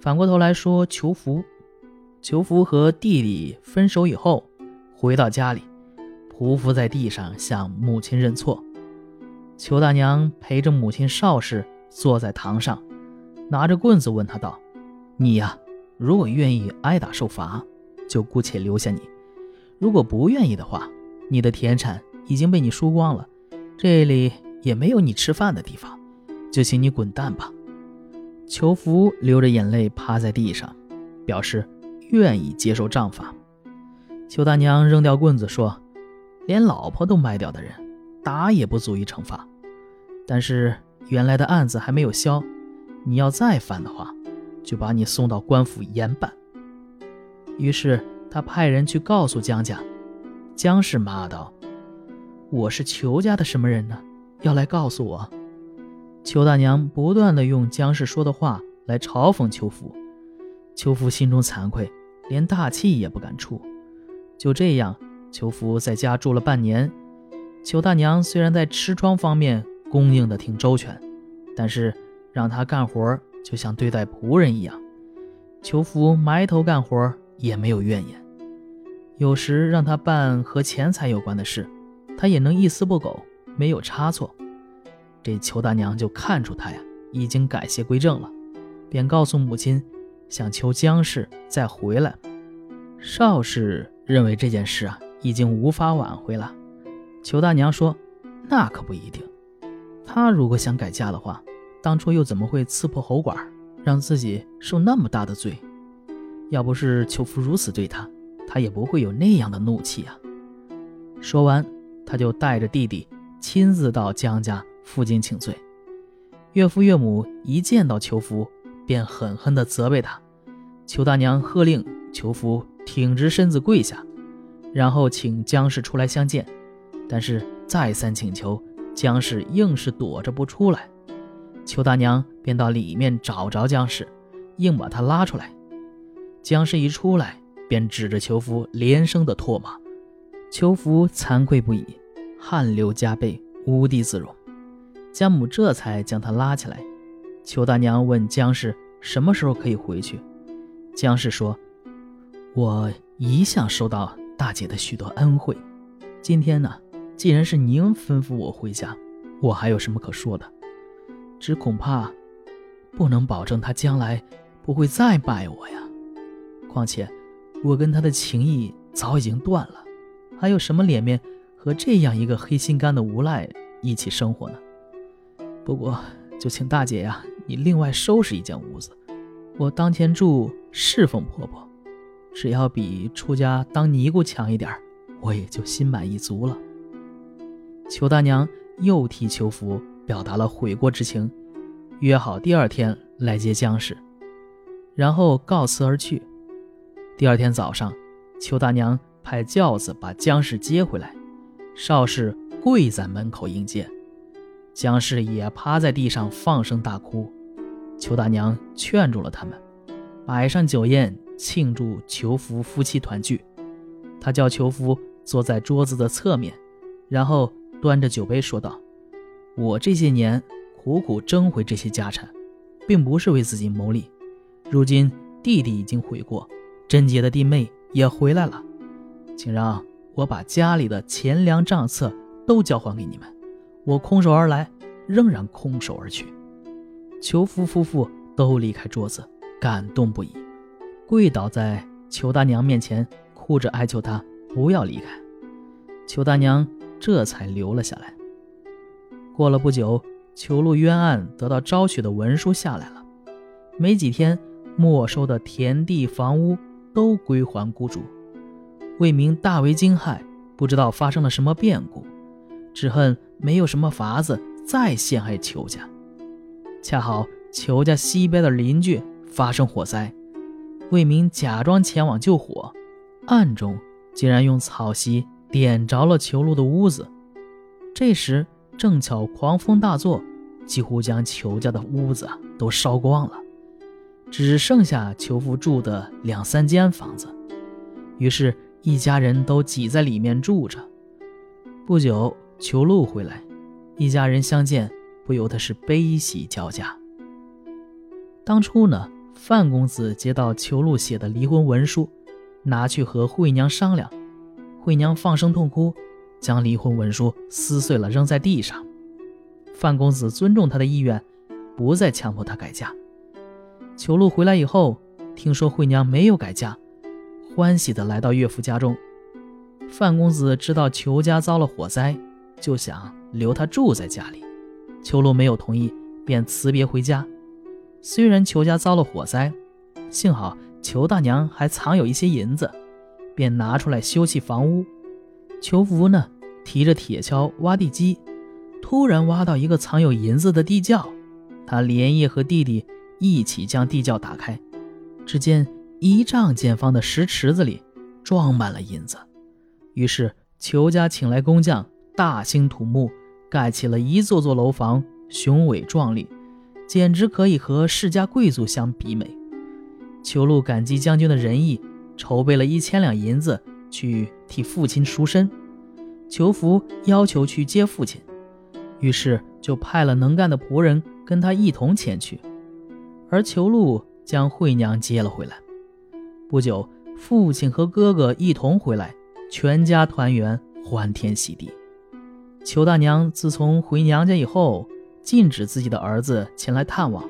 反过头来说，裘福，裘福和弟弟分手以后，回到家里，匍匐在地上向母亲认错。裘大娘陪着母亲邵氏坐在堂上，拿着棍子问他道：“你呀，如果愿意挨打受罚，就姑且留下你；如果不愿意的话，你的田产已经被你输光了，这里也没有你吃饭的地方，就请你滚蛋吧。”裘福流着眼泪趴在地上，表示愿意接受杖罚。裘大娘扔掉棍子说：“连老婆都卖掉的人，打也不足以惩罚。但是原来的案子还没有消，你要再犯的话，就把你送到官府严办。”于是他派人去告诉江家。江氏骂道：“我是裘家的什么人呢？要来告诉我？”裘大娘不断的用姜氏说的话来嘲讽裘福，裘福心中惭愧，连大气也不敢出。就这样，裘福在家住了半年。裘大娘虽然在吃穿方面供应的挺周全，但是让他干活就像对待仆人一样。裘福埋头干活也没有怨言，有时让他办和钱财有关的事，他也能一丝不苟，没有差错。这裘大娘就看出他呀已经改邪归正了，便告诉母亲，想求姜氏再回来。邵氏认为这件事啊已经无法挽回了。裘大娘说：“那可不一定。他如果想改嫁的话，当初又怎么会刺破喉管，让自己受那么大的罪？要不是裘夫如此对他，他也不会有那样的怒气啊。”说完，他就带着弟弟亲自到姜家。负荆请罪，岳父岳母一见到裘福，便狠狠地责备他。裘大娘喝令裘福挺直身子跪下，然后请姜氏出来相见。但是再三请求，姜氏硬是躲着不出来。裘大娘便到里面找着姜氏，硬把他拉出来。姜氏一出来，便指着裘福连声的唾骂。裘福惭愧不已，汗流浃背，无地自容。江母这才将他拉起来。裘大娘问姜氏什么时候可以回去。姜氏说：“我一向受到大姐的许多恩惠，今天呢，既然是您吩咐我回家，我还有什么可说的？只恐怕不能保证她将来不会再拜我呀。况且我跟她的情谊早已经断了，还有什么脸面和这样一个黑心肝的无赖一起生活呢？”不过，就请大姐呀，你另外收拾一间屋子，我当前住侍奉婆婆，只要比出家当尼姑强一点，我也就心满意足了。裘大娘又替裘福表达了悔过之情，约好第二天来接姜氏，然后告辞而去。第二天早上，裘大娘派轿子把姜氏接回来，邵氏跪在门口迎接。姜氏也趴在地上放声大哭，裘大娘劝住了他们，摆上酒宴庆祝裘福夫妻团聚。他叫裘福坐在桌子的侧面，然后端着酒杯说道：“我这些年苦苦争回这些家产，并不是为自己谋利。如今弟弟已经悔过，贞洁的弟妹也回来了，请让我把家里的钱粮账册都交还给你们。”我空手而来，仍然空手而去。裘夫夫妇都离开桌子，感动不已，跪倒在裘大娘面前，哭着哀求她不要离开。裘大娘这才留了下来。过了不久，裘路冤案得到昭雪的文书下来了，没几天，没收的田地房屋都归还雇主。魏明大为惊骇，不知道发生了什么变故，只恨。没有什么法子再陷害裘家，恰好裘家西边的邻居发生火灾，魏明假装前往救火，暗中竟然用草席点着了裘路的屋子。这时正巧狂风大作，几乎将裘家的屋子都烧光了，只剩下裘父住的两三间房子。于是，一家人都挤在里面住着。不久。裘禄回来，一家人相见，不由得是悲喜交加。当初呢，范公子接到裘禄写的离婚文书，拿去和惠娘商量。惠娘放声痛哭，将离婚文书撕碎了扔在地上。范公子尊重她的意愿，不再强迫她改嫁。裘禄回来以后，听说惠娘没有改嫁，欢喜的来到岳父家中。范公子知道裘家遭了火灾，就想留他住在家里。裘禄没有同意，便辞别回家。虽然裘家遭了火灾，幸好裘大娘还藏有一些银子，便拿出来修葺房屋。裘福呢，提着铁锹挖地基，突然挖到一个藏有银子的地窖，他连夜和弟弟一起将地窖打开，只见一丈见方的石池子里装满了银子。于是裘家请来工匠，大兴土木，盖起了一座座楼房，雄伟壮丽。简直可以和世家贵族相比美。裘禄感激将军的仁义，筹备了一千两银子去替父亲赎身。裘福要求去接父亲，于是就派了能干的仆人跟他一同前去。而裘禄将惠娘接了回来。不久，父亲和哥哥一同回来，全家团圆，欢天喜地。裘大娘自从回娘家以后。禁止自己的儿子前来探望，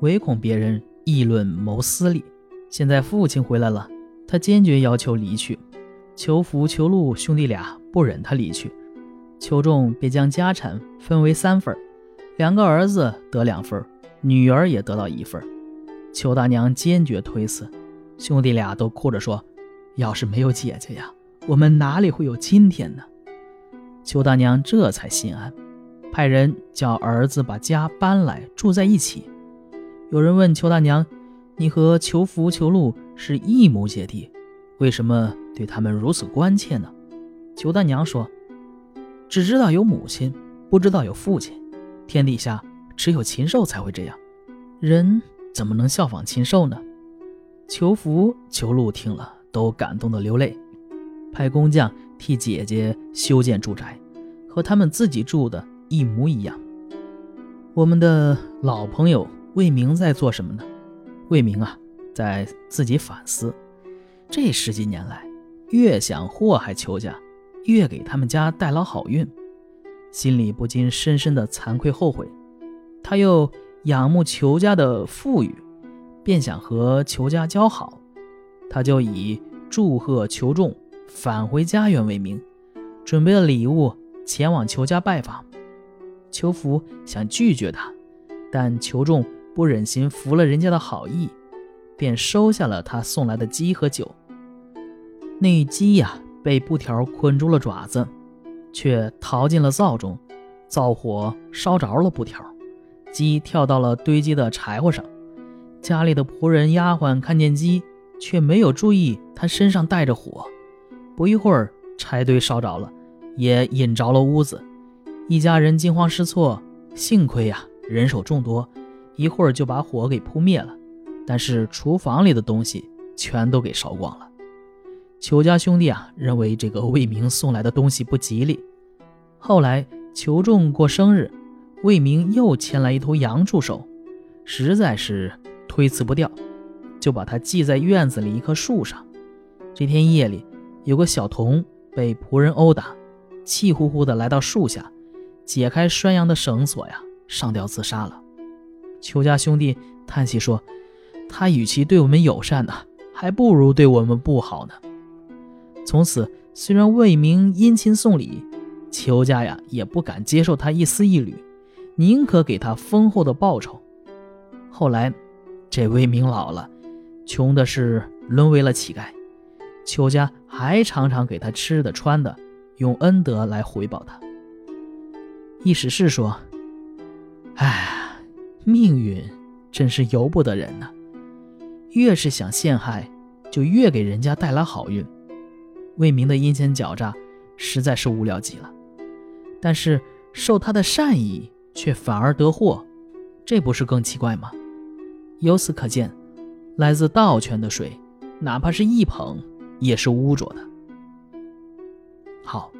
唯恐别人议论谋私利。现在父亲回来了，她坚决要求离去。裘福、裘禄兄弟俩不忍他离去，裘仲便将家产分为三份，两个儿子得两份，女儿也得到一份。裘大娘坚决推辞，兄弟俩都哭着说：“要是没有姐姐呀，我们哪里会有今天呢？”裘大娘这才心安。派人叫儿子把家搬来住在一起。有人问裘大娘：“你和裘福、裘禄是异母姐弟，为什么对他们如此关切呢？”裘大娘说：“只知道有母亲，不知道有父亲。天底下只有禽兽才会这样，人怎么能效仿禽兽呢？”裘福、裘禄听了都感动得流泪，派工匠替姐姐修建住宅，和他们自己住的。一模一样。我们的老朋友魏明在做什么呢？魏明啊，在自己反思。这十几年来，越想祸害裘家，越给他们家带来好运，心里不禁深深的惭愧后悔。他又仰慕裘家的富裕，便想和裘家交好。他就以祝贺裘仲返回家园为名，准备了礼物前往裘家拜访。裘福想拒绝他，但裘仲不忍心服了人家的好意，便收下了他送来的鸡和酒。那鸡呀，被布条捆住了爪子，却逃进了灶中，灶火烧着了布条，鸡跳到了堆积的柴火上。家里的仆人丫鬟看见鸡，却没有注意他身上带着火，不一会儿，柴堆烧着了，也引着了屋子。一家人惊慌失措，幸亏呀人手众多，一会儿就把火给扑灭了。但是厨房里的东西全都给烧光了。裘家兄弟啊认为这个魏明送来的东西不吉利。后来裘仲过生日，魏明又牵来一头羊祝寿，实在是推辞不掉，就把它系在院子里一棵树上。这天夜里，有个小童被仆人殴打，气呼呼地来到树下。解开拴羊的绳索呀，上吊自杀了。裘家兄弟叹息说：“他与其对我们友善呢，还不如对我们不好呢。”从此，虽然魏明殷勤送礼，裘家呀也不敢接受他一丝一缕，宁可给他丰厚的报酬。后来，这魏明老了，穷的是沦为了乞丐，裘家还常常给他吃的穿的，用恩德来回报他。意思是说，哎，命运真是由不得人呐。越是想陷害，就越给人家带来好运。魏明的阴险狡诈，实在是无聊极了。但是受他的善意，却反而得祸，这不是更奇怪吗？由此可见，来自道泉的水，哪怕是一捧，也是污浊的。好，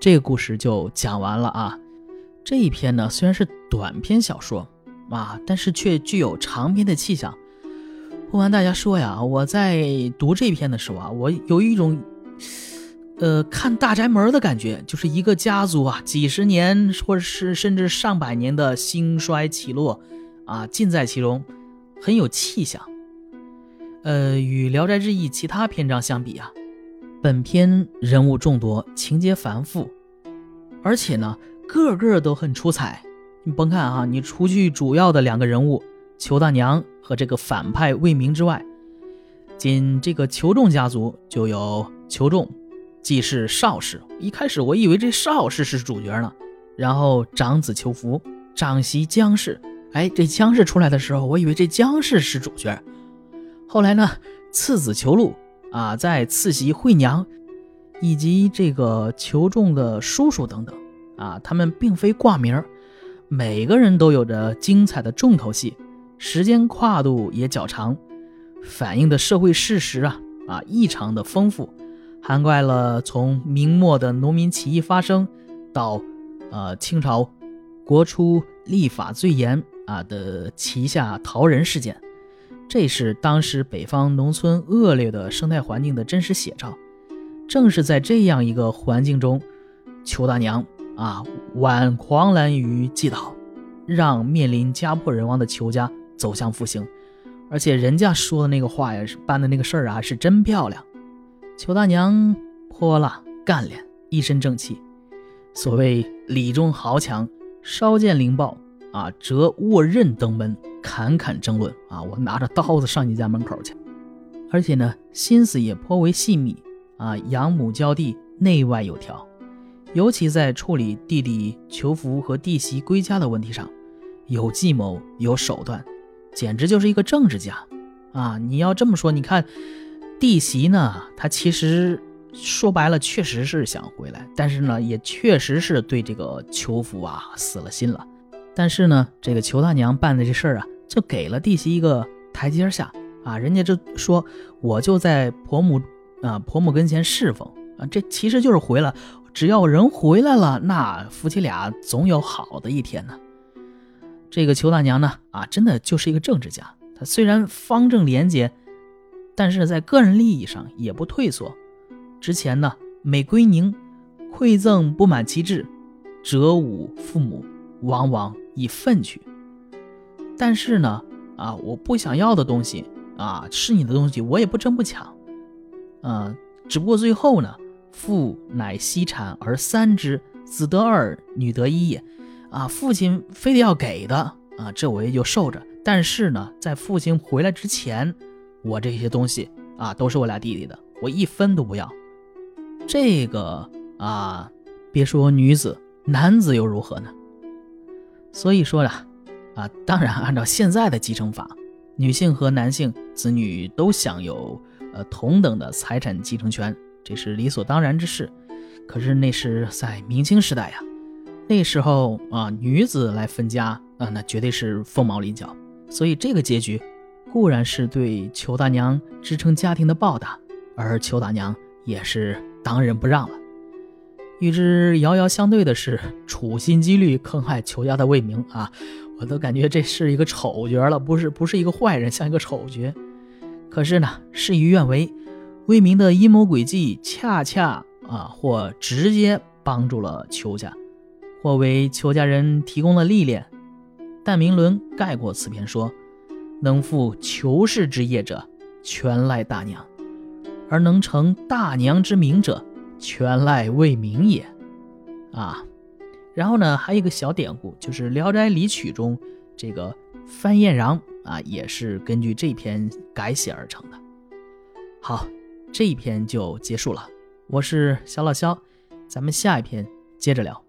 这个故事就讲完了啊。这一篇呢，虽然是短篇小说啊，但是却具有长篇的气象。不瞒大家说呀，我在读这篇的时候啊，我有一种，呃，看大宅门的感觉，就是一个家族啊，几十年或者是甚至上百年的兴衰起落，啊，尽在其中，很有气象。呃，与《聊斋志异》其他篇章相比啊，本篇人物众多，情节繁复，而且呢，个个都很出彩。你甭看啊，你除去主要的两个人物裘大娘和这个反派魏明之外，仅这个裘仲家族就有裘仲，既是邵氏。一开始我以为这邵氏是主角呢，然后长子裘福，长媳姜氏。哎，这姜氏出来的时候，我以为这姜氏是主角。后来呢，次子裘禄啊，在次媳惠娘，以及这个裘仲的叔叔等等啊，他们并非挂名，每个人都有着精彩的重头戏，时间跨度也较长，反映的社会事实啊啊异常的丰富，涵盖了从明末的农民起义发生，到呃清朝国初立法最严啊的旗下逃人事件。这是当时北方农村恶劣的生态环境的真实写照。正是在这样一个环境中，裘大娘啊挽狂澜于既倒，让面临家破人亡的裘家走向复兴。而且人家说的那个话呀，办的那个事儿啊，是真漂亮。裘大娘泼辣干练，一身正气。所谓礼中豪强，稍见灵暴啊，折握刃登门。侃侃争论啊！我拿着刀子上你家门口去，而且呢，心思也颇为细密啊，养母教弟，内外有条。尤其在处理弟弟求福和弟媳归家的问题上，有计谋，有手段，简直就是一个政治家啊！你要这么说，你看弟媳呢，她其实说白了，确实是想回来，但是呢，也确实是对这个求福啊死了心了。但是呢，这个裘大娘办的这事儿啊。就给了弟媳一个台阶下啊，人家就说我就在婆母啊婆母跟前侍奉啊，这其实就是回来，只要人回来了，那夫妻俩总有好的一天呢。这个裘大娘呢啊，真的就是一个政治家，她虽然方正廉洁，但是在个人利益上也不退缩。之前呢，每归宁馈赠不满其志，折武父母，往往以粪去。但是呢，啊，我不想要的东西啊，是你的东西，我也不争不抢，啊，只不过最后呢，父乃惜产而三之，子得二，女得一也，啊，父亲非得要给的啊，这我也就受着。但是呢，在父亲回来之前，我这些东西啊，都是我俩弟弟的，我一分都不要。这个啊，别说女子，男子又如何呢？所以说呀。啊，当然，按照现在的继承法，女性和男性子女都享有呃同等的财产继承权，这是理所当然之事。可是那是在明清时代呀，那时候啊，女子来分家啊，那绝对是凤毛麟角。所以这个结局固然是对裘大娘支撑家庭的报答，而裘大娘也是当仁不让了。与之遥遥相对的是，处心积虑坑害裘家的魏明啊。我都感觉这是一个丑角了，不是不是一个坏人，像一个丑角。可是呢，事与愿违，魏明的阴谋诡计恰恰啊，或直接帮助了裘家，或为裘家人提供了历练。但明伦概括此篇说：“能负裘氏之业者，全赖大娘；而能成大娘之名者，全赖魏明也。”啊。然后呢，还有一个小典故，就是《聊斋离曲》中这个范彦禳啊，也是根据这篇改写而成的。好，这一篇就结束了。我是小老肖，咱们下一篇接着聊。